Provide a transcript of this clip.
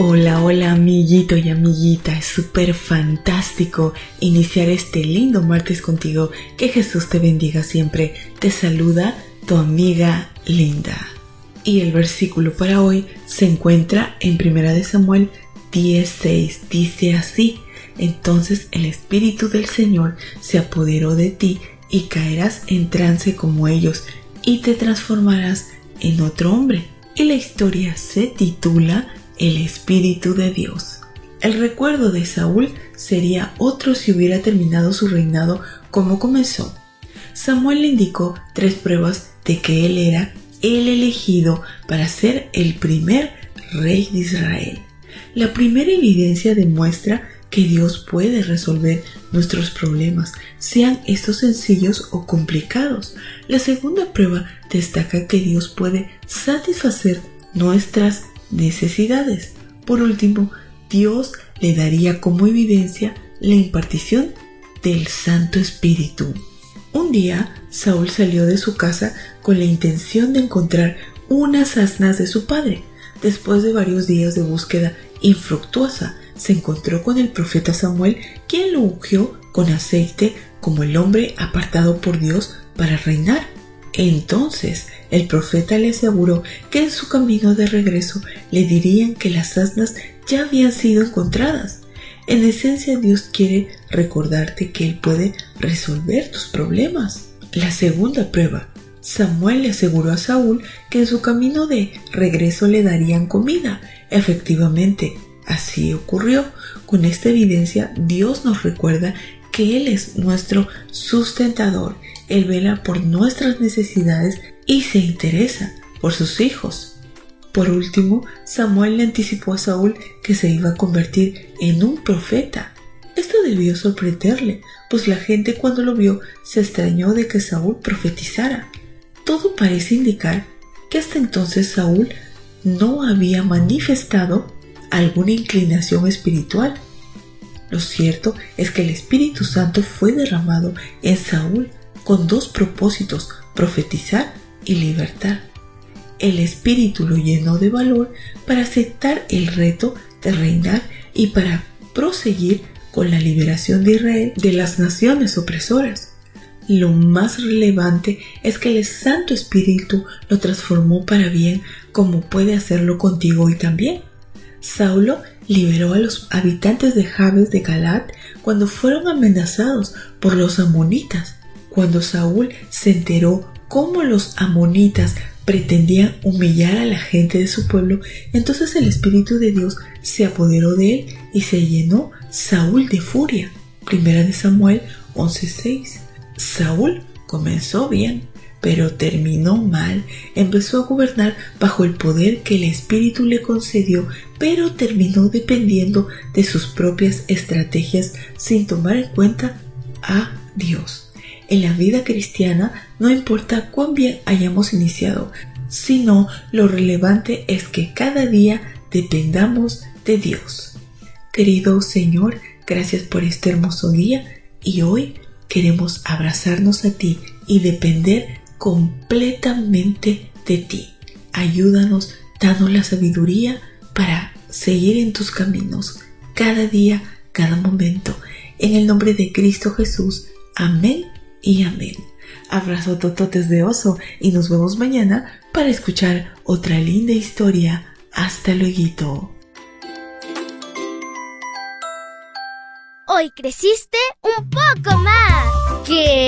Hola, hola amiguito y amiguita, es súper fantástico iniciar este lindo martes contigo. Que Jesús te bendiga siempre. Te saluda tu amiga Linda. Y el versículo para hoy se encuentra en 1 de Samuel 16. Dice así, entonces el Espíritu del Señor se apoderó de ti y caerás en trance como ellos y te transformarás en otro hombre. Y la historia se titula el Espíritu de Dios. El recuerdo de Saúl sería otro si hubiera terminado su reinado como comenzó. Samuel le indicó tres pruebas de que él era el elegido para ser el primer rey de Israel. La primera evidencia demuestra que Dios puede resolver nuestros problemas, sean estos sencillos o complicados. La segunda prueba destaca que Dios puede satisfacer nuestras necesidades. Por último, Dios le daría como evidencia la impartición del Santo Espíritu. Un día, Saúl salió de su casa con la intención de encontrar unas asnas de su padre. Después de varios días de búsqueda infructuosa, se encontró con el profeta Samuel, quien lo ungió con aceite como el hombre apartado por Dios para reinar. Entonces el profeta le aseguró que en su camino de regreso le dirían que las asnas ya habían sido encontradas. En esencia Dios quiere recordarte que Él puede resolver tus problemas. La segunda prueba. Samuel le aseguró a Saúl que en su camino de regreso le darían comida. Efectivamente, así ocurrió. Con esta evidencia Dios nos recuerda Él es nuestro sustentador él vela por nuestras necesidades y se interesa por sus hijos. Por último, Samuel le anticipó a Saúl que se iba a convertir en un profeta. Esto debió sorprenderle, pues la gente cuando lo vio se extrañó de que Saúl profetizara. Todo parece indicar que hasta entonces Saúl no había manifestado alguna inclinación espiritual. Lo cierto es que el Espíritu Santo fue derramado en Saúl con dos propósitos, profetizar y libertar. El Espíritu lo llenó de valor para aceptar el reto de reinar y para proseguir con la liberación de Israel de las naciones opresoras. Lo más relevante es que el Santo Espíritu lo transformó para bien como puede hacerlo contigo hoy también. Saulo liberó a los habitantes de Jabes de Galat cuando fueron amenazados por los amonitas cuando Saúl se enteró cómo los amonitas pretendían humillar a la gente de su pueblo, entonces el Espíritu de Dios se apoderó de él y se llenó Saúl de furia. Primera de Samuel 11:6. Saúl comenzó bien, pero terminó mal. Empezó a gobernar bajo el poder que el Espíritu le concedió, pero terminó dependiendo de sus propias estrategias sin tomar en cuenta a Dios. En la vida cristiana no importa cuán bien hayamos iniciado, sino lo relevante es que cada día dependamos de Dios. Querido Señor, gracias por este hermoso día y hoy queremos abrazarnos a ti y depender completamente de ti. Ayúdanos, danos la sabiduría para seguir en tus caminos cada día, cada momento. En el nombre de Cristo Jesús. Amén y amén. Abrazo tototes de oso y nos vemos mañana para escuchar otra linda historia. Hasta luego. Hoy creciste un poco más. ¿Qué?